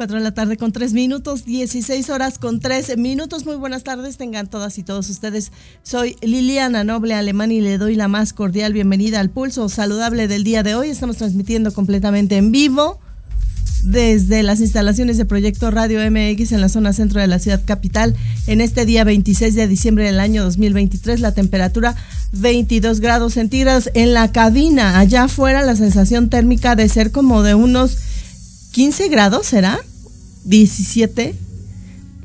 4 de la tarde con 3 minutos, 16 horas con 13 minutos. Muy buenas tardes, tengan todas y todos ustedes. Soy Liliana Noble Alemán y le doy la más cordial bienvenida al pulso saludable del día de hoy. Estamos transmitiendo completamente en vivo desde las instalaciones de Proyecto Radio MX en la zona centro de la ciudad capital. En este día 26 de diciembre del año 2023, la temperatura 22 grados centígrados en la cabina. Allá afuera la sensación térmica de ser como de unos 15 grados, ¿será? 17.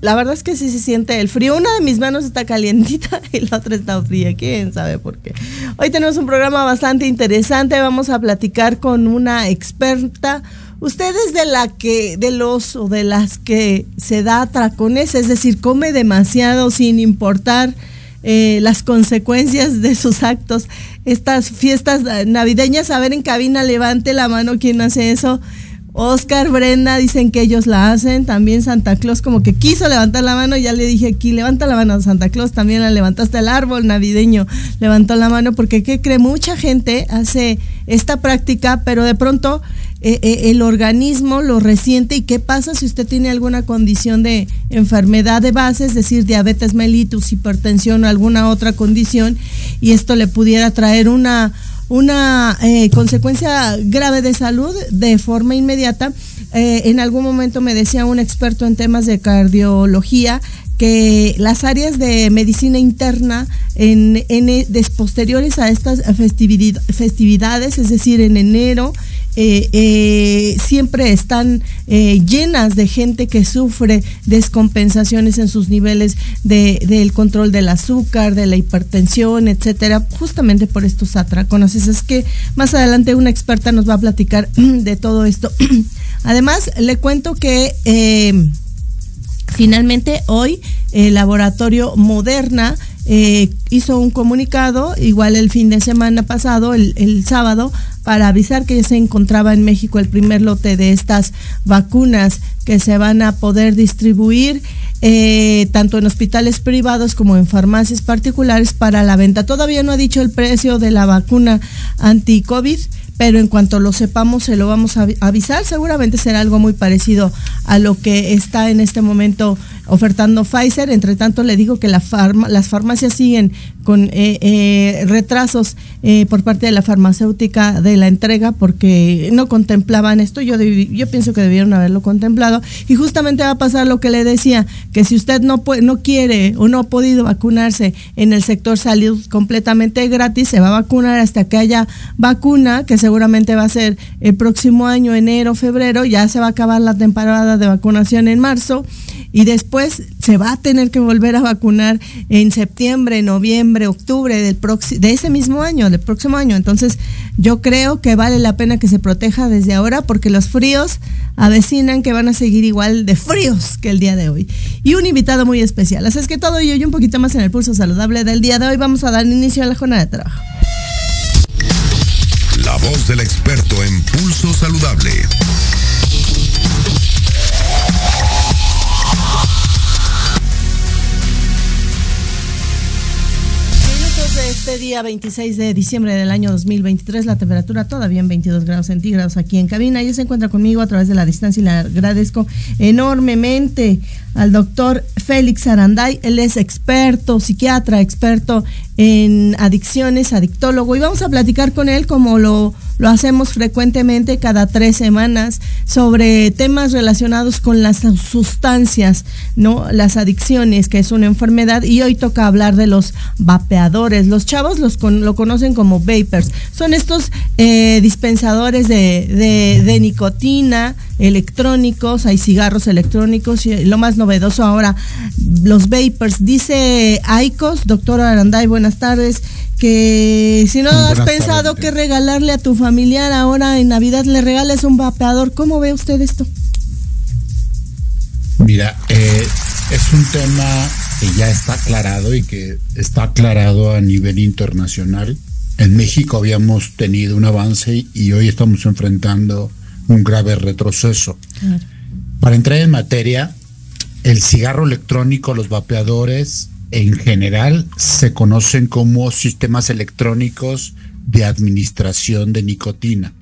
La verdad es que sí se siente el frío. Una de mis manos está calientita y la otra está fría. ¿Quién sabe por qué? Hoy tenemos un programa bastante interesante. Vamos a platicar con una experta. Ustedes de la que, de los o de las que se da tracones, es decir, come demasiado sin importar eh, las consecuencias de sus actos. Estas fiestas navideñas, a ver en cabina, levante la mano quien hace eso. Oscar, Brenda dicen que ellos la hacen. También Santa Claus como que quiso levantar la mano. Ya le dije aquí, levanta la mano. Santa Claus también la levantaste el árbol navideño. Levantó la mano porque ¿qué cree? Mucha gente hace esta práctica, pero de pronto eh, eh, el organismo lo resiente. ¿Y qué pasa si usted tiene alguna condición de enfermedad de base, es decir, diabetes mellitus, hipertensión o alguna otra condición? Y esto le pudiera traer una una eh, consecuencia grave de salud de forma inmediata. Eh, en algún momento me decía un experto en temas de cardiología que las áreas de medicina interna en, en posteriores a estas festividades, es decir, en enero, eh, eh, siempre están eh, llenas de gente que sufre descompensaciones en sus niveles de, del control del azúcar, de la hipertensión, etcétera, justamente por estos atracones. Es que más adelante una experta nos va a platicar de todo esto. Además, le cuento que finalmente hoy el laboratorio Moderna eh, hizo un comunicado, igual el fin de semana pasado, el, sábado, para avisar que se encontraba en México el primer lote de estas vacunas que se van a poder distribuir eh, tanto en hospitales privados como en farmacias particulares para la venta. Todavía no ha dicho el precio de la vacuna anti-COVID pero en cuanto lo sepamos se lo vamos a avisar. Seguramente será algo muy parecido a lo que está en este momento ofertando Pfizer. Entre tanto, le digo que la las farmacias siguen con eh, eh, retrasos eh, por parte de la farmacéutica de la entrega porque no contemplaban esto. Yo, yo pienso que debieron haberlo contemplado. Y justamente va a pasar lo que le decía, que si usted no, puede, no quiere o no ha podido vacunarse en el sector salud completamente gratis, se va a vacunar hasta que haya vacuna, que seguramente va a ser el próximo año, enero, febrero. Ya se va a acabar la temporada de vacunación en marzo y después se va a tener que volver a vacunar en septiembre, noviembre, octubre del de ese mismo año, del próximo año. Entonces, yo creo que vale la pena que se proteja desde ahora porque los fríos avecinan que van a seguir igual de fríos que el día de hoy. Y un invitado muy especial. Así es que todo ello y un poquito más en el pulso saludable del día de hoy vamos a dar inicio a la jornada de trabajo. La voz del experto en pulso saludable. Día 26 de diciembre del año 2023, la temperatura todavía en 22 grados centígrados aquí en cabina. Ella se encuentra conmigo a través de la distancia y le agradezco enormemente al doctor Félix Aranday. Él es experto, psiquiatra, experto en adicciones, adictólogo. Y vamos a platicar con él como lo lo hacemos frecuentemente cada tres semanas sobre temas relacionados con las sustancias, ¿no? Las adicciones, que es una enfermedad, y hoy toca hablar de los vapeadores. Los chavos los lo conocen como vapers. Son estos eh, dispensadores de, de nicotina, electrónicos, hay cigarros electrónicos y lo más novedoso ahora, los vapers. Dice Aicos, doctor Aranday, buenas tardes, que si no has pensado que regalarle a tu familiar ahora en Navidad le regales un vapeador, ¿cómo ve usted esto? Mira, eh, es un tema que ya está aclarado y que está aclarado a nivel internacional. En México habíamos tenido un avance y hoy estamos enfrentando un grave retroceso. Para entrar en materia, el cigarro electrónico, los vapeadores, en general se conocen como sistemas electrónicos de administración de nicotina.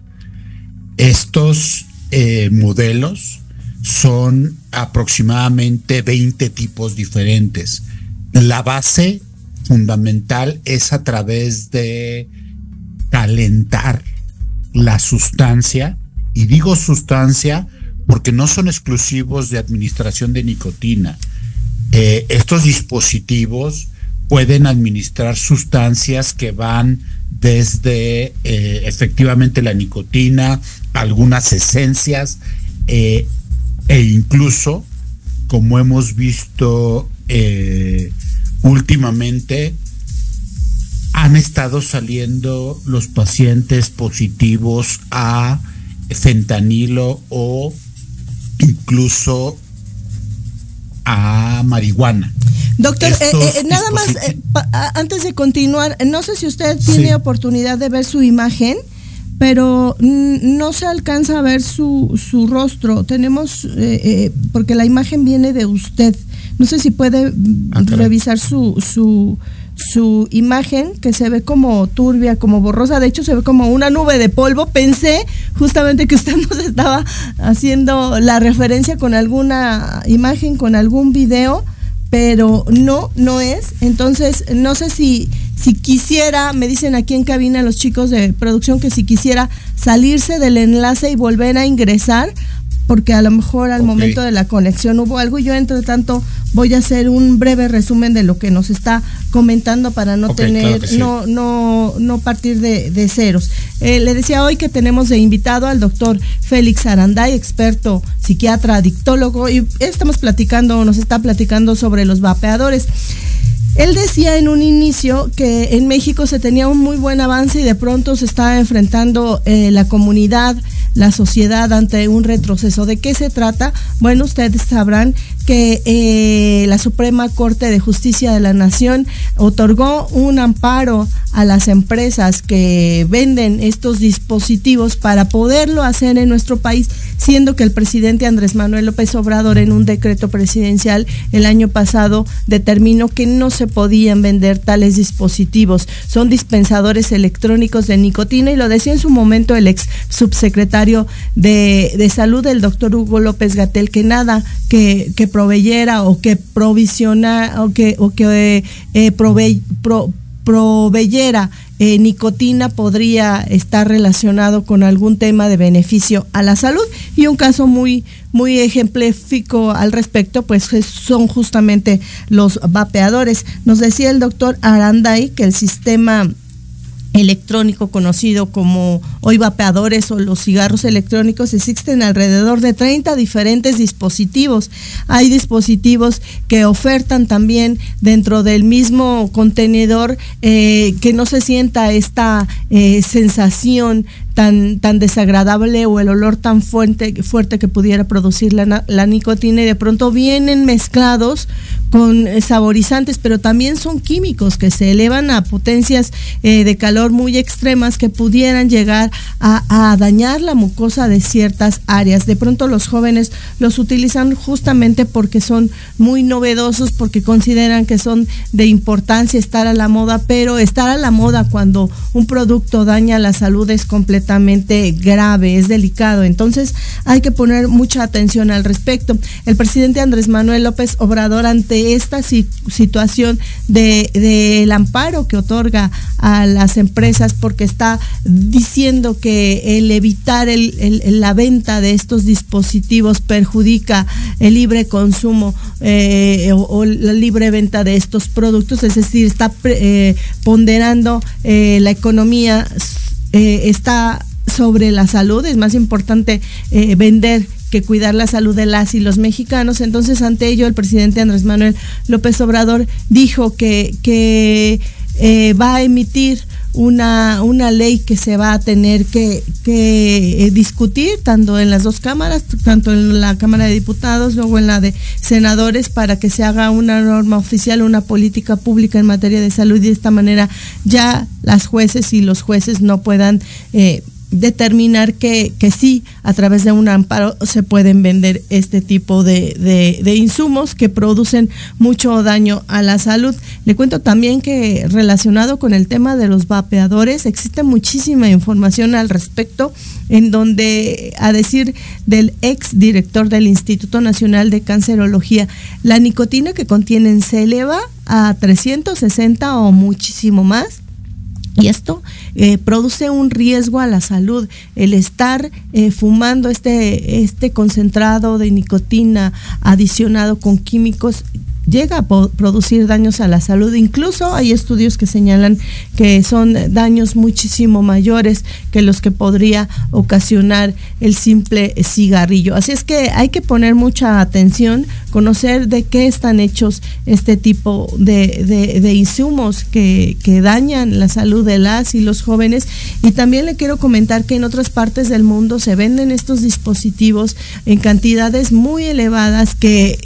Estos eh, modelos son aproximadamente 20 tipos diferentes. La base fundamental es a través de calentar la sustancia, y digo sustancia porque no son exclusivos de administración de nicotina. Eh, estos dispositivos pueden administrar sustancias que van desde eh, efectivamente la nicotina, algunas esencias eh, e incluso, como hemos visto últimamente, han estado saliendo los pacientes positivos a fentanilo o incluso a marihuana. Doctor, eh, eh, nada más, eh, antes de continuar, no sé si usted tiene oportunidad de ver su imagen, pero no se alcanza a ver su, su rostro. Tenemos, porque la imagen viene de usted. No sé si puede ah, revisar su, su, su imagen que se ve como turbia, como borrosa, de hecho se ve como una nube de polvo. Pensé justamente que usted nos estaba haciendo la referencia con alguna imagen, con algún video, pero no, no es. Entonces, no sé si, si quisiera, me dicen aquí en cabina los chicos de producción que si quisiera salirse del enlace y volver a ingresar porque a lo mejor al momento de la conexión hubo algo y yo entre tanto voy a hacer un breve resumen de lo que nos está comentando para no tener no no no partir de, ceros. Eh, le decía hoy que tenemos de invitado al doctor Félix Aranday experto psiquiatra adictólogo y estamos platicando nos está platicando sobre los vapeadores él decía en un inicio que en México se tenía un muy buen avance y de pronto se estaba enfrentando eh, la comunidad, la sociedad ante un retroceso. ¿De qué se trata? Bueno, ustedes sabrán que eh, la Suprema Corte de Justicia de la Nación otorgó un amparo a las empresas que venden estos dispositivos para poderlo hacer en nuestro país, siendo que el presidente Andrés Manuel López Obrador en un decreto presidencial el año pasado determinó que no se podían vender tales dispositivos. Son dispensadores electrónicos de nicotina y lo decía en su momento el ex subsecretario de, de Salud, el doctor Hugo López Gatel, que nada que, que proveyera o que provisiona o que, o que eh, proveyera eh, nicotina podría estar relacionado con algún tema de beneficio a la salud. Y un caso muy muy ejemplifico al respecto pues son justamente los vapeadores. Nos decía el doctor Aranday que el sistema electrónico conocido como hoy vapeadores o los cigarros electrónicos existen alrededor de 30 diferentes dispositivos. Hay dispositivos que ofertan también dentro del mismo contenedor eh, que no se sienta esta eh, sensación tan, tan desagradable o el olor tan fuerte, fuerte que pudiera producir la, nicotina y de pronto vienen mezclados con saborizantes, pero también son químicos que se elevan a potencias eh, de calor muy extremas que pudieran llegar a, a, dañar la mucosa de ciertas áreas. De pronto los jóvenes los utilizan justamente porque son muy novedosos, porque consideran que son de importancia estar a la moda, pero estar a la moda cuando un producto daña la salud es completamente grave, es delicado. Entonces hay que poner mucha atención al respecto. El presidente Andrés Manuel López Obrador ante esta situación del de, amparo que otorga a las empresas porque está diciendo que el evitar la venta de estos dispositivos perjudica el libre consumo eh, o, la libre venta de estos productos, es decir, está eh, ponderando eh, la economía, está sobre la salud, es más importante vender que cuidar la salud de las y los mexicanos. Entonces, ante ello, el presidente Andrés Manuel López Obrador dijo que, que va a emitir una, una ley que se va a tener que, que eh, discutir tanto en las dos cámaras, tanto en la Cámara de Diputados, luego en la de senadores, para que se haga una norma oficial, una política pública en materia de salud y de esta manera ya las jueces y los jueces no puedan eh, determinar que, que, sí, a través de un amparo se pueden vender este tipo de, de, insumos que producen mucho daño a la salud. Le cuento también que relacionado con el tema de los vapeadores, existe muchísima información al respecto, en donde, a decir del ex director del Instituto Nacional de Cancerología, la nicotina que contienen se eleva a 360 o muchísimo más y esto eh, produce un riesgo a la salud. El estar eh, fumando este, este concentrado de nicotina adicionado con químicos llega a producir daños a la salud. Incluso hay estudios que señalan que son daños muchísimo mayores que los que podría ocasionar el simple cigarrillo. Así es que hay que poner mucha atención, conocer de qué están hechos este tipo de, de, insumos que, que dañan la salud de las y los jóvenes. Y también le quiero comentar que en otras partes del mundo se venden estos dispositivos en cantidades muy elevadas que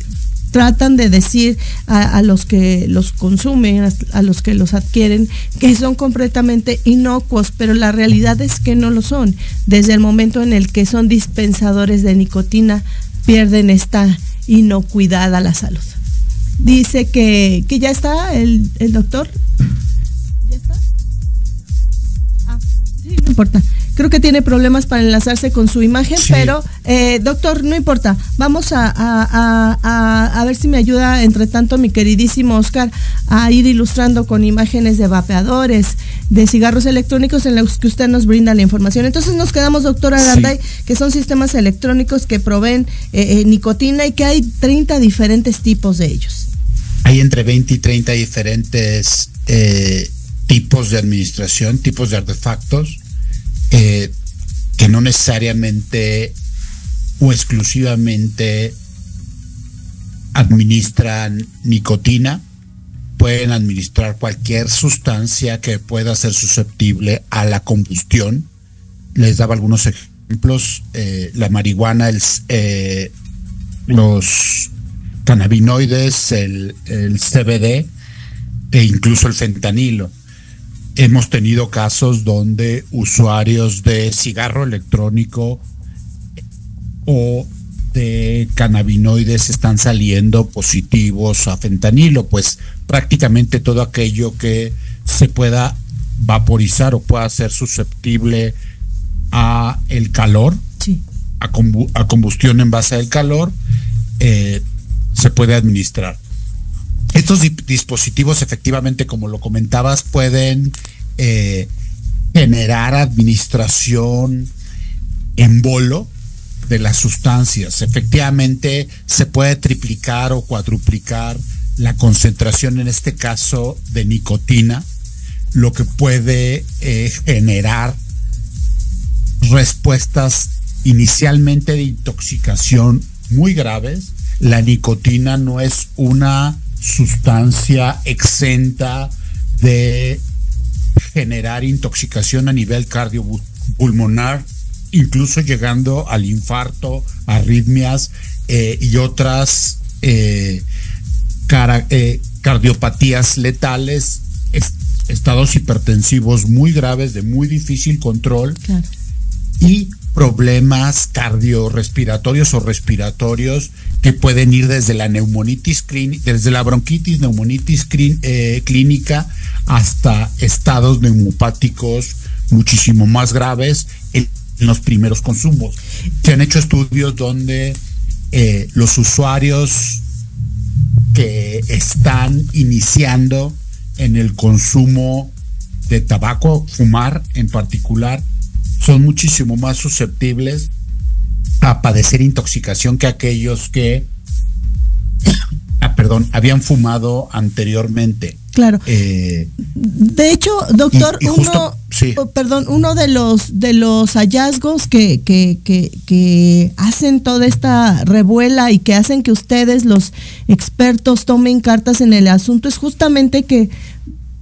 tratan de decir a, los que los consumen, a, los que los adquieren, que son completamente inocuos, pero la realidad es que no lo son. Desde el momento en el que son dispensadores de nicotina, pierden esta inocuidad a la salud. Dice que, que ya está el, el doctor. ¿Ya está? Ah, sí, no importa creo que tiene problemas para enlazarse con su imagen, pero eh, doctor, no importa, vamos a, a, ver si me ayuda, entre tanto, mi queridísimo Oscar, a ir ilustrando con imágenes de vapeadores, de cigarros electrónicos en los que usted nos brinda la información. Entonces nos quedamos, doctor Aranday, que son sistemas electrónicos que proveen eh, eh, nicotina y que hay 30 diferentes tipos de ellos. Hay entre 20 y 30 diferentes tipos de administración, tipos de artefactos eh, que no necesariamente o exclusivamente administran nicotina, pueden administrar cualquier sustancia que pueda ser susceptible a la combustión. Les daba algunos ejemplos, eh, la marihuana, eh, los cannabinoides, el, el CBD e incluso el fentanilo hemos tenido casos donde usuarios de cigarro electrónico o de cannabinoides están saliendo positivos a fentanilo, pues prácticamente todo aquello que se pueda vaporizar o pueda ser susceptible a el calor, a, combustión en base al calor, eh, se puede administrar. Estos dispositivos, efectivamente, como lo comentabas, pueden eh, generar administración en bolo de las sustancias. Efectivamente, se puede triplicar o cuadruplicar la concentración, en este caso, de nicotina, lo que puede eh, generar respuestas inicialmente de intoxicación muy graves. La nicotina no es una sustancia exenta de generar intoxicación a nivel cardiopulmonar, incluso llegando al infarto, arritmias eh, y otras eh, eh, cardiopatías letales, estados hipertensivos muy graves, de muy difícil control y problemas cardiorrespiratorios o respiratorios que pueden ir desde la neumonitis desde la bronquitis, neumonitis eh, clínica hasta estados neumopáticos muchísimo más graves en los primeros consumos. Se han hecho estudios donde eh, los usuarios que están iniciando en el consumo de tabaco, fumar en particular, son muchísimo más susceptibles a padecer intoxicación que aquellos que, ah, perdón, habían fumado anteriormente. Claro. Eh, de hecho, doctor, uno, oh, perdón, uno de los de los hallazgos que, que, que, que, hacen toda esta revuela y que hacen que ustedes, los expertos, tomen cartas en el asunto es justamente que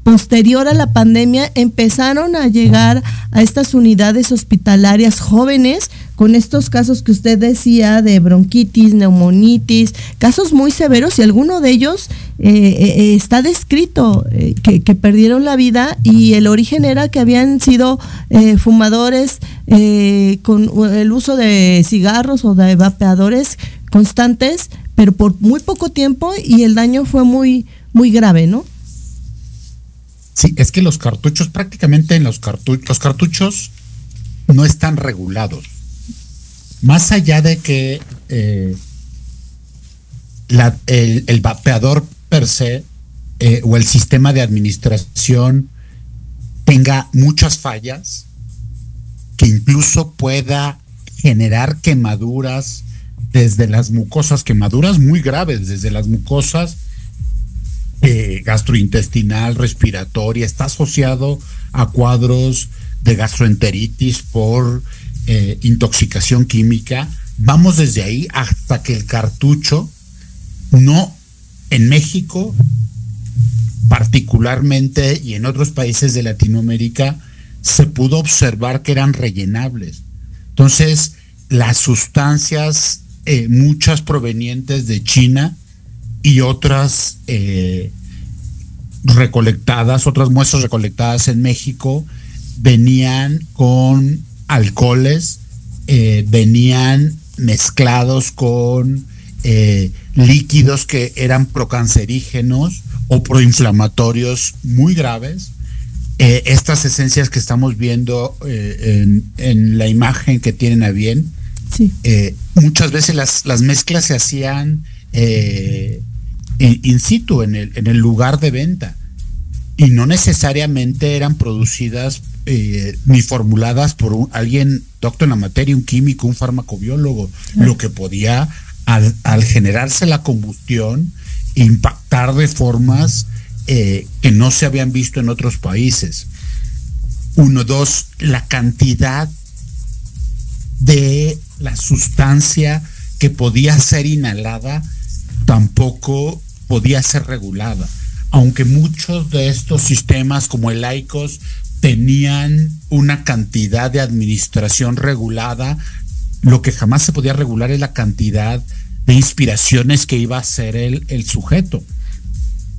posterior a la pandemia empezaron a llegar a estas unidades hospitalarias jóvenes con estos casos que usted decía de bronquitis, neumonitis, casos muy severos y alguno de ellos eh, eh, está descrito eh, que, perdieron la vida y el origen era que habían sido fumadores con el uso de cigarros o de vapeadores constantes, pero por muy poco tiempo y el daño fue muy, muy grave, ¿no? Sí, es que los cartuchos, prácticamente en los cartuchos, los cartuchos no están regulados. Más allá de que eh, el, vapeador per se eh, o el sistema de administración tenga muchas fallas, que incluso pueda generar quemaduras desde las mucosas, quemaduras muy graves, desde las mucosas eh, gastrointestinal, respiratoria, está asociado a cuadros de gastroenteritis por eh, intoxicación química. Vamos desde ahí hasta que el cartucho no en México particularmente y en otros países de Latinoamérica se pudo observar que eran rellenables. Entonces, las sustancias, eh, muchas provenientes de China, y otras eh, recolectadas, otras muestras recolectadas en México, venían con alcoholes, eh, venían mezclados con eh, líquidos que eran procancerígenos o proinflamatorios muy graves. estas esencias que estamos viendo en, la imagen que tienen a bien, muchas veces las, las, mezclas se hacían in situ, en el, en el lugar de venta. Y no necesariamente eran producidas eh, ni formuladas por alguien doctor en la materia, un químico, un farmacobiólogo, lo que podía, al, al, generarse la combustión, impactar de formas eh, que no se habían visto en otros países. Uno, dos, la cantidad de la sustancia que podía ser inhalada tampoco podía ser regulada. Aunque muchos de estos sistemas como el ICOS tenían una cantidad de administración regulada, lo que jamás se podía regular es la cantidad de inspiraciones que iba a hacer el, el sujeto.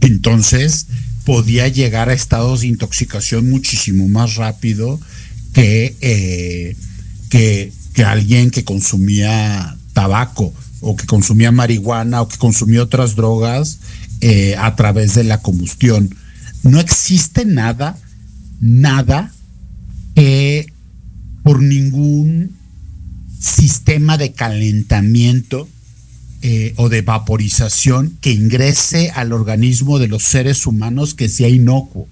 Entonces podía llegar a estados de intoxicación muchísimo más rápido que, eh, que, que alguien que consumía tabaco o que consumía marihuana o que consumía otras drogas eh, a través de la combustión. No existe nada, nada que por ningún sistema de calentamiento eh, o de vaporización que ingrese al organismo de los seres humanos que sea inocuo.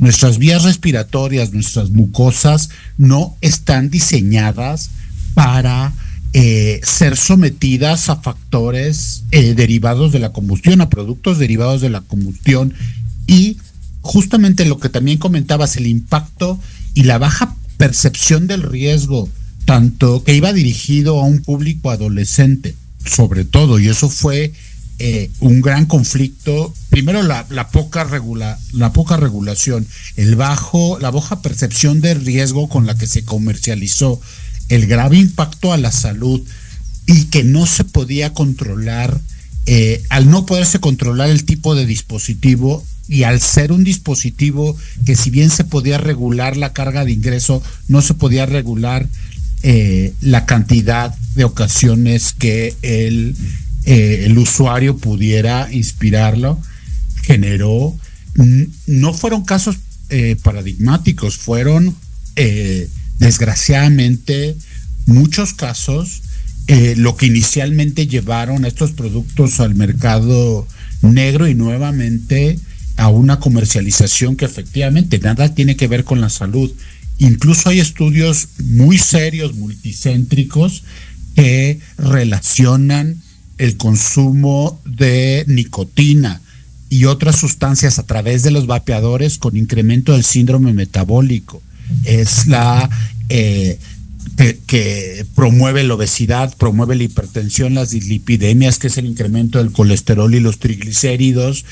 Nuestras vías respiratorias, nuestras mucosas no están diseñadas para eh, ser sometidas a factores eh, derivados de la combustión, a productos derivados de la combustión y justamente lo que también comentabas, el impacto y la baja percepción del riesgo, tanto que iba dirigido a un público adolescente, sobre todo, y eso fue eh, un gran conflicto. Primero la, poca regula, la poca regulación, el bajo, la baja percepción del riesgo con la que se comercializó el grave impacto a la salud y que no se podía controlar, eh, al no poderse controlar el tipo de dispositivo y al ser un dispositivo que si bien se podía regular la carga de ingreso, no se podía regular eh, la cantidad de ocasiones que el, eh, el usuario pudiera inspirarlo, generó, no fueron casos paradigmáticos, fueron desgraciadamente, muchos casos, eh, lo que inicialmente llevaron estos productos al mercado negro y nuevamente a una comercialización que efectivamente nada tiene que ver con la salud. Incluso hay estudios muy serios, multicéntricos, que relacionan el consumo de nicotina y otras sustancias a través de los vapeadores con incremento del síndrome metabólico. Es la eh, que, promueve la obesidad, promueve la hipertensión, las dislipidemias, que es el incremento del colesterol y los triglicéridos,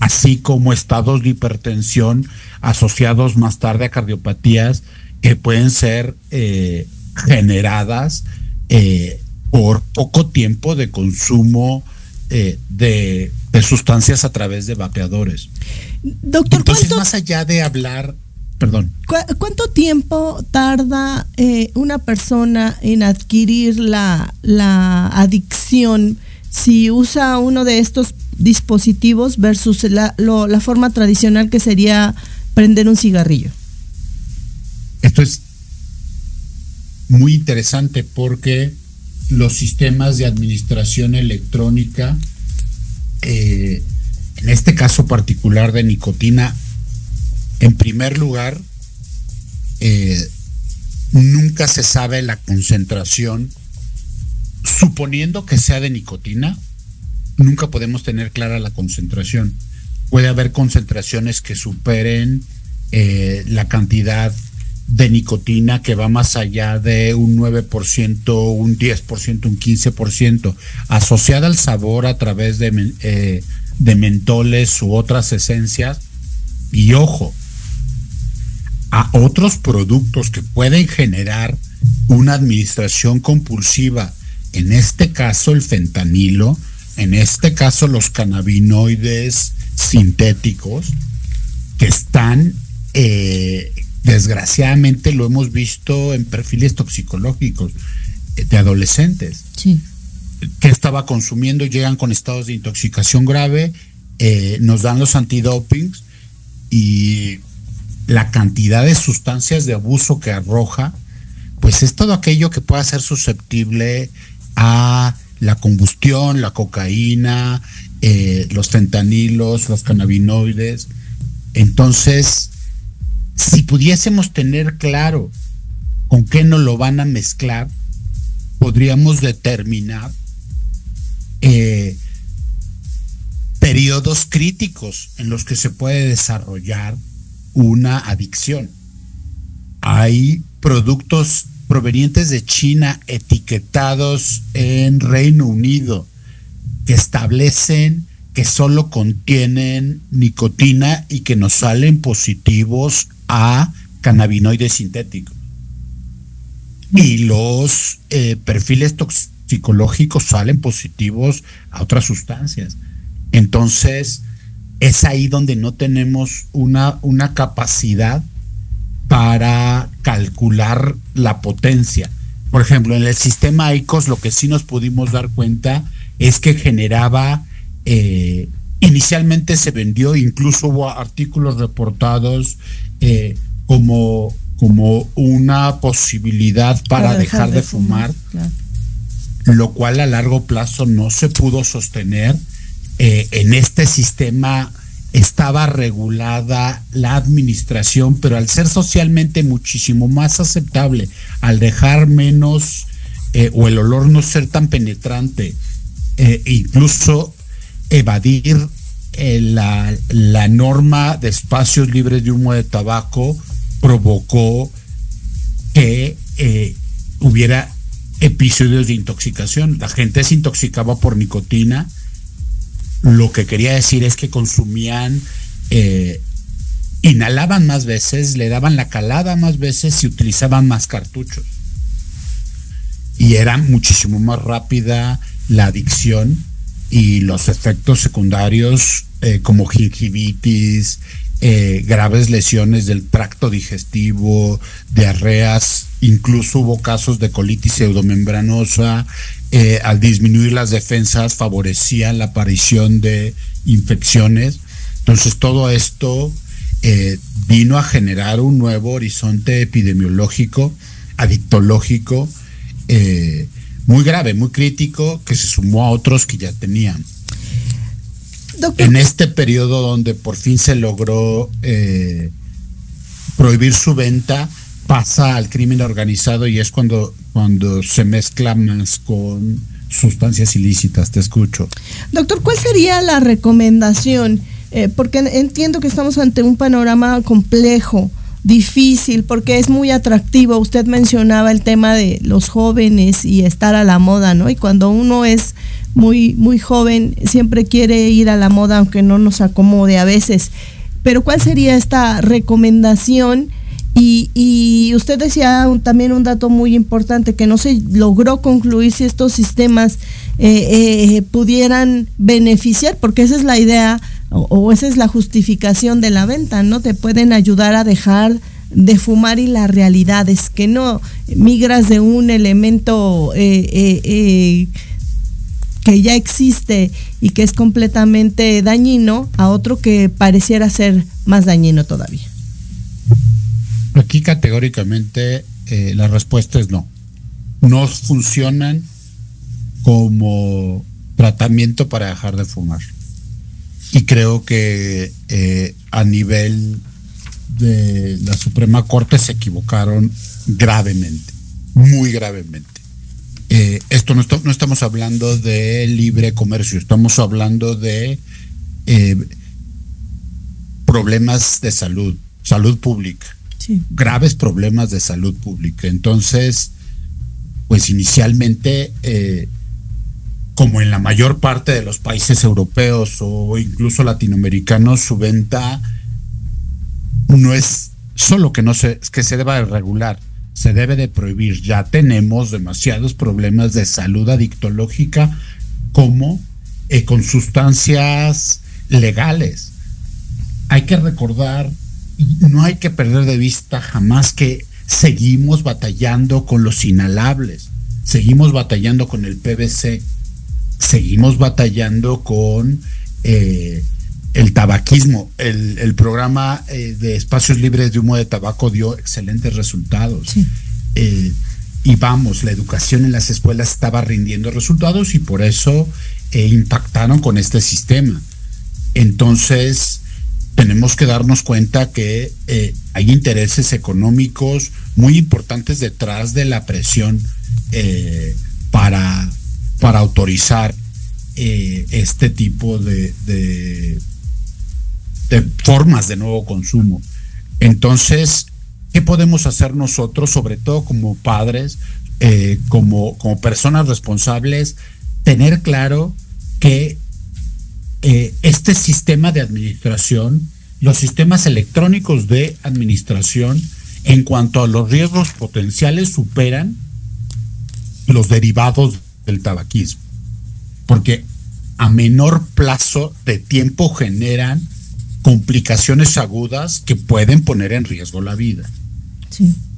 así como estados de hipertensión asociados más tarde a cardiopatías que pueden ser eh, generadas eh, por poco tiempo de consumo eh, de, sustancias a través de vapeadores. Doctor, Entonces, más allá de hablar, perdón. ¿Cuánto tiempo tarda eh, una persona en adquirir la, la adicción si usa uno de estos dispositivos versus la, la forma tradicional que sería prender un cigarrillo? Esto es muy interesante porque los sistemas de administración electrónica, eh, en este caso particular de nicotina, en primer lugar, eh, nunca se sabe la concentración, suponiendo que sea de nicotina, nunca podemos tener clara la concentración. Puede haber concentraciones que superen eh, la cantidad de nicotina que va más allá de un 9%, un 10%, un 15%, asociada al sabor a través de, eh, de mentoles u otras esencias. Y ojo, a otros productos que pueden generar una administración compulsiva, en este caso el fentanilo, en este caso los cannabinoides sintéticos, que están eh, desgraciadamente lo hemos visto en perfiles toxicológicos de adolescentes. Sí. Que estaba consumiendo, llegan con estados de intoxicación grave, eh, nos dan los antidopings y la cantidad de sustancias de abuso que arroja, pues es todo aquello que pueda ser susceptible a la combustión, la cocaína, eh, los fentanilos, los cannabinoides. Entonces, si pudiésemos tener claro con qué nos lo van a mezclar, podríamos determinar eh, periodos críticos en los que se puede desarrollar una adicción. Hay productos provenientes de China etiquetados en Reino Unido que establecen que solo contienen nicotina y que nos salen positivos a cannabinoides sintéticos. Y los eh, perfiles toxicológicos salen positivos a otras sustancias. Entonces, es ahí donde no tenemos una, una capacidad para calcular la potencia. Por ejemplo, en el sistema ICOS lo que sí nos pudimos dar cuenta es que generaba, eh, inicialmente se vendió, incluso hubo artículos reportados eh, como, como una posibilidad para, dejar, de, fumar, lo cual a largo plazo no se pudo sostener. Eh, en este sistema estaba regulada la administración, pero al ser socialmente muchísimo más aceptable, al dejar menos eh, o el olor no ser tan penetrante, incluso evadir la, norma de espacios libres de humo de tabaco provocó que eh, hubiera episodios de intoxicación. La gente se intoxicaba por nicotina. Lo que quería decir es que consumían, eh, inhalaban más veces, le daban la calada más veces y utilizaban más cartuchos. Y era muchísimo más rápida la adicción y los efectos secundarios eh, como gingivitis, eh, graves lesiones del tracto digestivo, diarreas, incluso hubo casos de colitis pseudomembranosa, eh, al disminuir las defensas favorecía la aparición de infecciones. Entonces todo esto vino a generar un nuevo horizonte epidemiológico adictológico eh, muy grave, muy crítico, que se sumó a otros que ya tenían. En este periodo donde por fin se logró eh, prohibir su venta, pasa al crimen organizado y es cuando, cuando se mezcla más con sustancias ilícitas. Te escucho. Doctor, ¿cuál sería la recomendación? Eh, porque entiendo que estamos ante un panorama complejo difícil porque es muy atractivo. Usted mencionaba el tema de los jóvenes y estar a la moda, ¿no? Y cuando uno es muy, muy joven, siempre quiere ir a la moda, aunque no nos acomode a veces. Pero ¿cuál sería esta recomendación? Y, usted decía también un dato muy importante, que no se logró concluir si estos sistemas eh, eh, pudieran beneficiar, porque esa es la idea o, esa es la justificación de la venta, ¿no? Te pueden ayudar a dejar de fumar y la realidad es que no migras de un elemento eh, que ya existe y que es completamente dañino a otro que pareciera ser más dañino todavía. Aquí categóricamente la respuesta es no. No funcionan como tratamiento para dejar de fumar. Y creo que eh, a nivel de la Suprema Corte se equivocaron gravemente, muy gravemente. Eh, esto no, estamos hablando de libre comercio, estamos hablando de eh, problemas de salud, salud pública, graves problemas de salud pública. Entonces, pues inicialmente como en la mayor parte de los países europeos o incluso latinoamericanos, su venta no es solo que no se, que se deba de regular, se debe de prohibir. Ya tenemos demasiados problemas de salud adictológica como eh, con sustancias legales. Hay que recordar no hay que perder de vista jamás que seguimos batallando con los inhalables, seguimos batallando con el PVC, seguimos batallando con eh, el tabaquismo. El, programa eh, de espacios libres de humo de tabaco dio excelentes resultados. Eh, y vamos, la educación en las escuelas estaba rindiendo resultados y por eso impactaron con este sistema. Entonces, tenemos que darnos cuenta que hay intereses económicos muy importantes detrás de la presión para para autorizar eh, este tipo de, de, formas de nuevo consumo. Entonces, ¿qué podemos hacer nosotros, sobre todo como padres, eh, como, como personas responsables, tener claro que eh, este sistema de administración, los sistemas electrónicos de administración, en cuanto a los riesgos potenciales, superan los derivados del tabaquismo, porque a menor plazo de tiempo generan complicaciones agudas que pueden poner en riesgo la vida.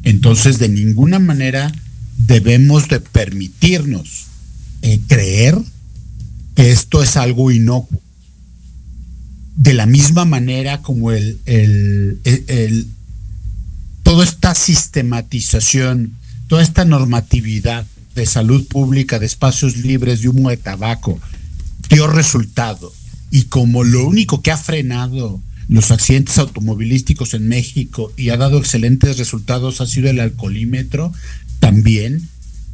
Entonces, de ninguna manera debemos de permitirnos eh, creer que esto es algo inocuo. De la misma manera como el, el, el toda esta sistematización, toda esta normatividad de salud pública, de espacios libres, de humo de tabaco, dio resultado. Y como lo único que ha frenado los accidentes automovilísticos en México y ha dado excelentes resultados ha sido el alcoholímetro, también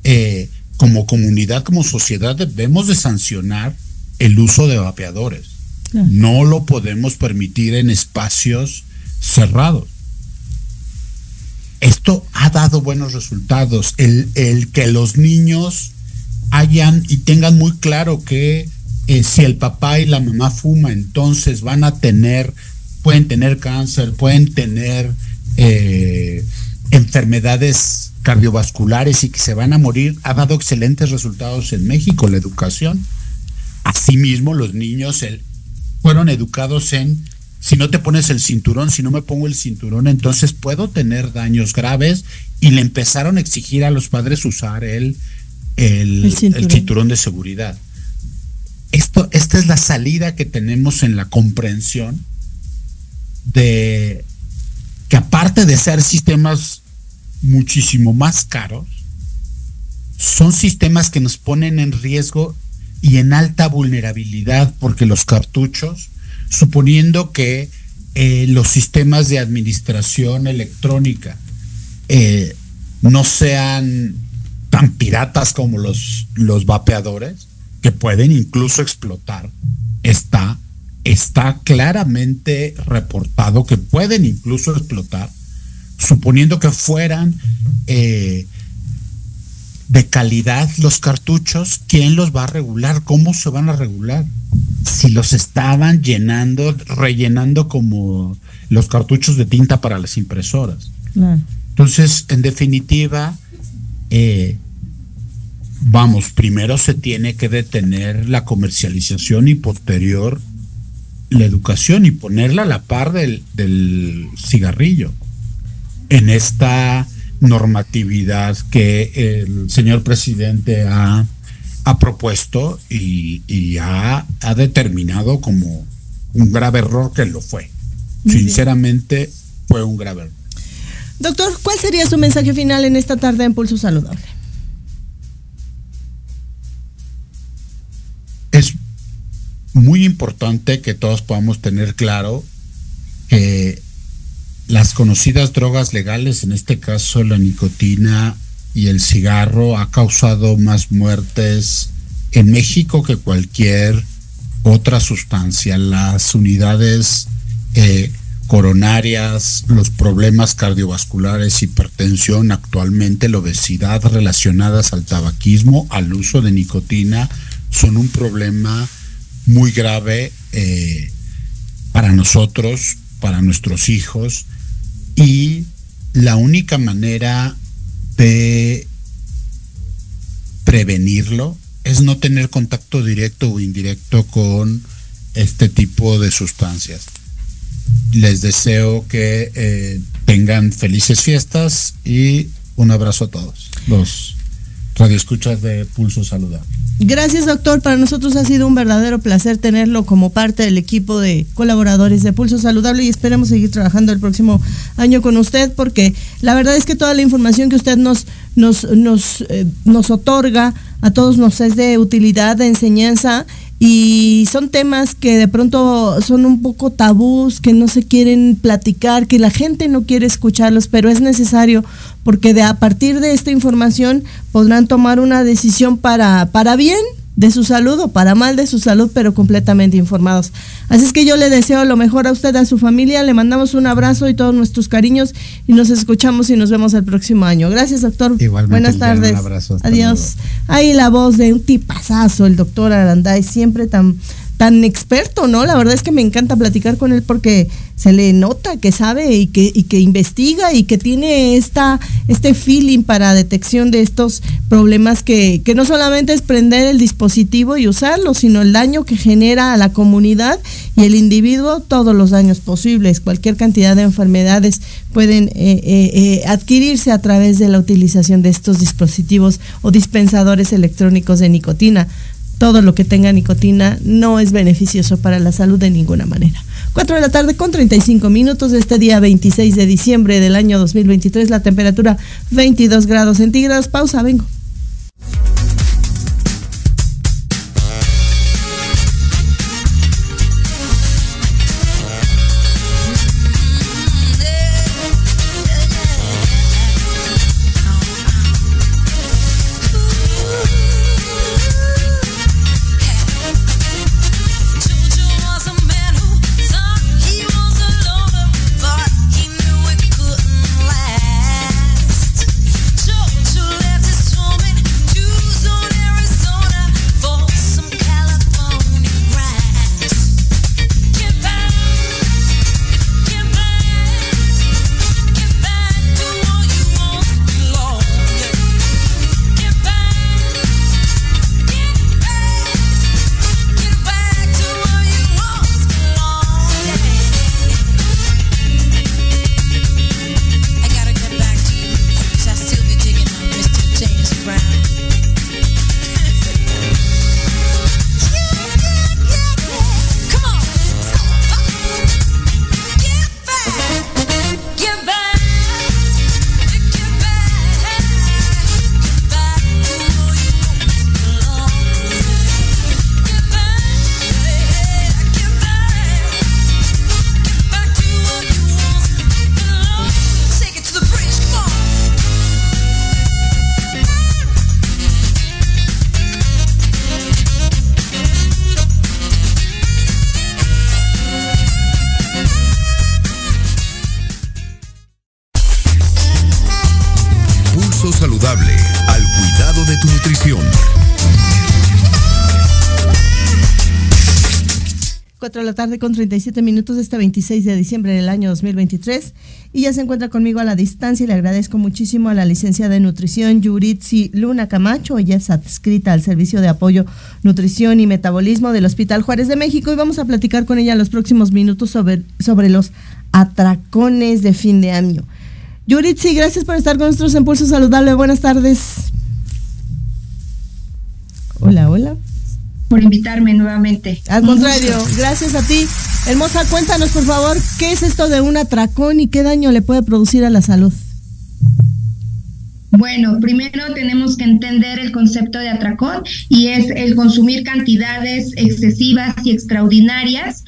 eh, como comunidad, como sociedad debemos de sancionar el uso de vapeadores. No lo podemos permitir en espacios cerrados esto ha dado buenos resultados. El, que los niños hayan y tengan muy claro que eh, si el papá y la mamá fuma, entonces van a tener, pueden tener cáncer, pueden tener eh, enfermedades cardiovasculares y que se van a morir, ha dado excelentes resultados en México, la educación. Asimismo, los niños fueron educados en si no te pones el cinturón, si no me pongo el cinturón, entonces puedo tener daños graves. Y le empezaron a exigir a los padres usar el, el, cinturón. de seguridad. Esto, esta es la salida que tenemos en la comprensión de que aparte de ser sistemas muchísimo más caros, son sistemas que nos ponen en riesgo y en alta vulnerabilidad porque los cartuchos, suponiendo que eh, los sistemas de administración electrónica eh, no sean tan piratas como los, los vapeadores, que pueden incluso explotar, está, está claramente reportado que pueden incluso explotar, suponiendo que fueran eh, de calidad los cartuchos, ¿quién los va a regular? ¿Cómo se van a regular? Si los estaban llenando, rellenando como los cartuchos de tinta para las impresoras. Entonces, en definitiva, eh, vamos, primero se tiene que detener la comercialización y posterior la educación y ponerla a la par del, del cigarrillo. En esta normatividad que el señor presidente ha, ha propuesto y, ha, determinado como un grave error que lo fue. Sinceramente, fue un grave error. Doctor, ¿cuál sería su mensaje final en esta tarde en Pulso Saludable? Es muy importante que todos podamos tener claro que las conocidas drogas legales, en este caso la nicotina y el cigarro, ha causado más muertes en México que cualquier otra sustancia. Las unidades eh, coronarias, los problemas cardiovasculares, hipertensión, actualmente la obesidad relacionadas al tabaquismo, al uso de nicotina, son un problema muy grave eh, para nosotros, para nuestros hijos y la única manera de prevenirlo es no tener contacto directo o indirecto con este tipo de sustancias. Les deseo que eh, tengan felices fiestas y un abrazo a todos los radioescuchas de Pulso Saludable. Gracias, doctor. Para nosotros ha sido un verdadero placer tenerlo como parte del equipo de colaboradores de Pulso Saludable y esperemos seguir trabajando el próximo año con usted porque la verdad es que toda la información que usted nos, nos, nos, eh, nos otorga a todos nos es de utilidad, de enseñanza y son temas que de pronto son un poco tabús, que no se quieren platicar, que la gente no quiere escucharlos, pero es necesario porque de a partir de esta información podrán tomar una decisión para, para bien de su salud o para mal de su salud, pero completamente informados. Así es que yo le deseo lo mejor a usted, a su familia, le mandamos un abrazo y todos nuestros cariños y nos escuchamos y nos vemos el próximo año. Gracias, doctor. Igualmente, Buenas tardes. Un abrazo, Adiós. Ahí la voz de un tipazazo, el doctor Aranday, siempre tan tan experto, ¿no? La verdad es que me encanta platicar con él porque se le nota que sabe y que, investiga y que tiene esta, este feeling para detección de estos problemas que, que no solamente es prender el dispositivo y usarlo, sino el daño que genera a la comunidad y el individuo, todos los daños posibles, cualquier cantidad de enfermedades pueden eh, eh, eh, adquirirse a través de la utilización de estos dispositivos o dispensadores electrónicos de nicotina todo lo que tenga nicotina no es beneficioso para la salud de ninguna manera. 4 de la tarde con 35 minutos este día 26 de diciembre del año 2023, la temperatura 22 grados centígrados. Pausa, vengo. Tarde con 37 minutos de este 26 de diciembre del año 2023 y ya se encuentra conmigo a la distancia y le agradezco muchísimo a la licenciada de nutrición Yuritsi Luna Camacho, ella es adscrita al servicio de apoyo nutrición y metabolismo del Hospital Juárez de México. Y vamos a platicar con ella en los próximos minutos sobre, sobre los atracones de fin de año. Yuritsi, gracias por estar con nosotros en Pulso Saludable, buenas tardes. Hola, hola por invitarme nuevamente. Al contrario, gracias a ti. Hermosa, cuéntanos por favor, ¿qué es esto de un atracón y qué daño le puede producir a la salud? Bueno, primero tenemos que entender el concepto de atracón y es el consumir cantidades excesivas y extraordinarias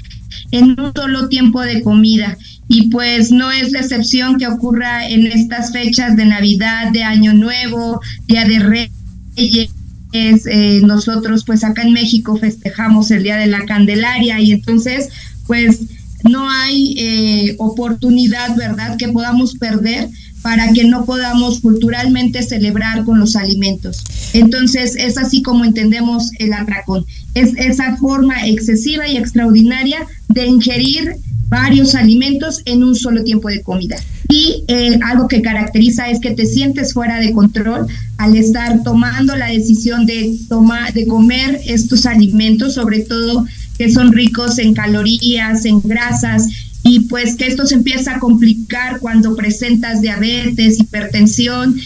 en un solo tiempo de comida. Y pues no es la excepción que ocurra en estas fechas de Navidad, de Año Nuevo, Día de Reyes es, eh, nosotros pues acá en México festejamos el Día de la Candelaria y entonces pues no hay eh, oportunidad, ¿verdad?, que podamos perder para que no podamos culturalmente celebrar con los alimentos. Entonces, es así como entendemos el atracón. Es esa forma excesiva y extraordinaria de ingerir varios alimentos en un solo tiempo de comida. Y eh, algo que caracteriza es que te sientes fuera de control al estar tomando la decisión de, tomar, de comer estos alimentos, sobre todo que son ricos en calorías, en grasas, y pues que esto se empieza a complicar cuando presentas diabetes, hipertensión,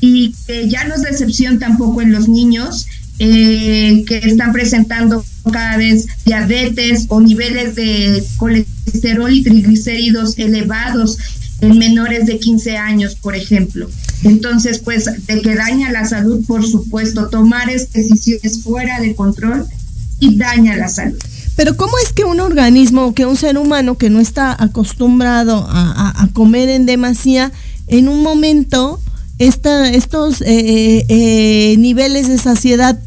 y que ya no es decepción tampoco en los niños, eh, que están presentando cada vez diabetes o niveles de colesterol y triglicéridos elevados en menores de 15 años, por ejemplo. Entonces, pues, de que daña la salud, por supuesto, tomar decisiones fuera de control y daña la salud. Pero ¿cómo es que un organismo, que un ser humano que no está acostumbrado a, comer en demasía, en un momento esta, estos eh, eh, eh, niveles de saciedad,